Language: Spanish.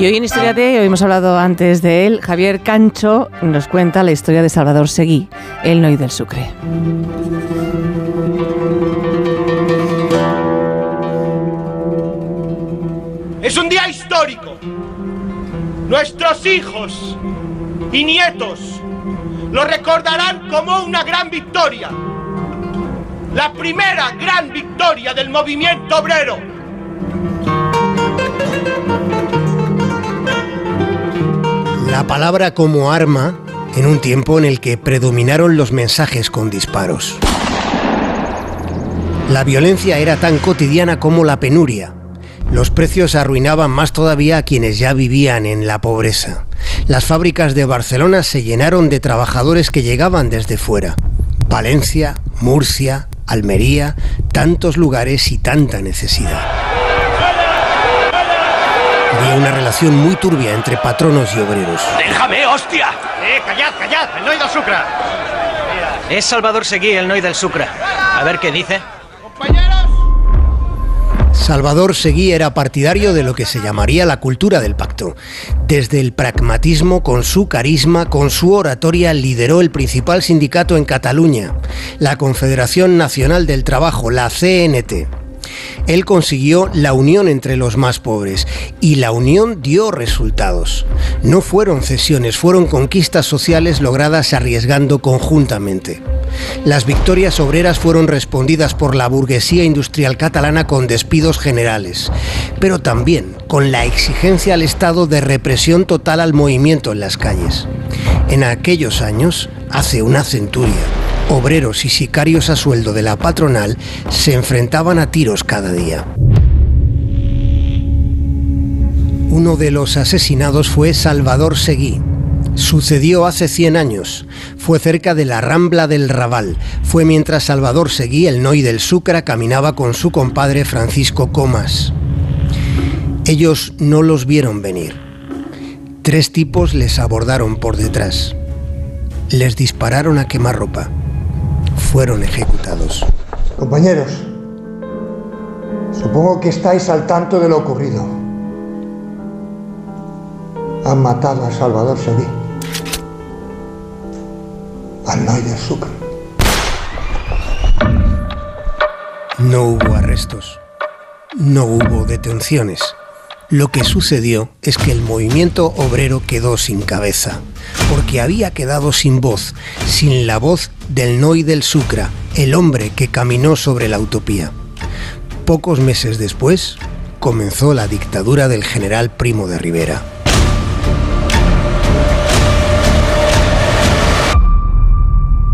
Y hoy en Historia de, hoy hemos hablado antes de él, Javier Cancho nos cuenta la historia de Salvador Seguí, el Noy del Sucre. Es un día histórico. Nuestros hijos y nietos lo recordarán como una gran victoria. La primera gran victoria del movimiento obrero. La palabra como arma en un tiempo en el que predominaron los mensajes con disparos. La violencia era tan cotidiana como la penuria. Los precios arruinaban más todavía a quienes ya vivían en la pobreza. Las fábricas de Barcelona se llenaron de trabajadores que llegaban desde fuera. Valencia, Murcia, Almería, tantos lugares y tanta necesidad. Había una relación muy turbia entre patronos y obreros. ¡Déjame, hostia! ¡Eh, callad, callad! ¡El Noy del Sucre! Es Salvador Seguí, el Noy del Sucre. A ver qué dice. ¡Compañeros! Salvador Seguí era partidario de lo que se llamaría la cultura del pacto. Desde el pragmatismo, con su carisma, con su oratoria, lideró el principal sindicato en Cataluña, la Confederación Nacional del Trabajo, la CNT. Él consiguió la unión entre los más pobres y la unión dio resultados. No fueron cesiones, fueron conquistas sociales logradas arriesgando conjuntamente. Las victorias obreras fueron respondidas por la burguesía industrial catalana con despidos generales, pero también con la exigencia al Estado de represión total al movimiento en las calles. En aquellos años, hace una centuria, obreros y sicarios a sueldo de la patronal se enfrentaban a tiros cada día. Uno de los asesinados fue Salvador Seguí. Sucedió hace 100 años. Fue cerca de la Rambla del Raval. Fue mientras Salvador Seguí, el Noy del Sucra, caminaba con su compadre Francisco Comas. Ellos no los vieron venir. Tres tipos les abordaron por detrás. Les dispararon a quemarropa. Fueron ejecutados. Compañeros, supongo que estáis al tanto de lo ocurrido. Han matado a Salvador Seguí. Al Noy del Sucre. No hubo arrestos. No hubo detenciones. Lo que sucedió es que el movimiento obrero quedó sin cabeza, porque había quedado sin voz, sin la voz del Noy del Sucra, el hombre que caminó sobre la utopía. Pocos meses después, comenzó la dictadura del general Primo de Rivera.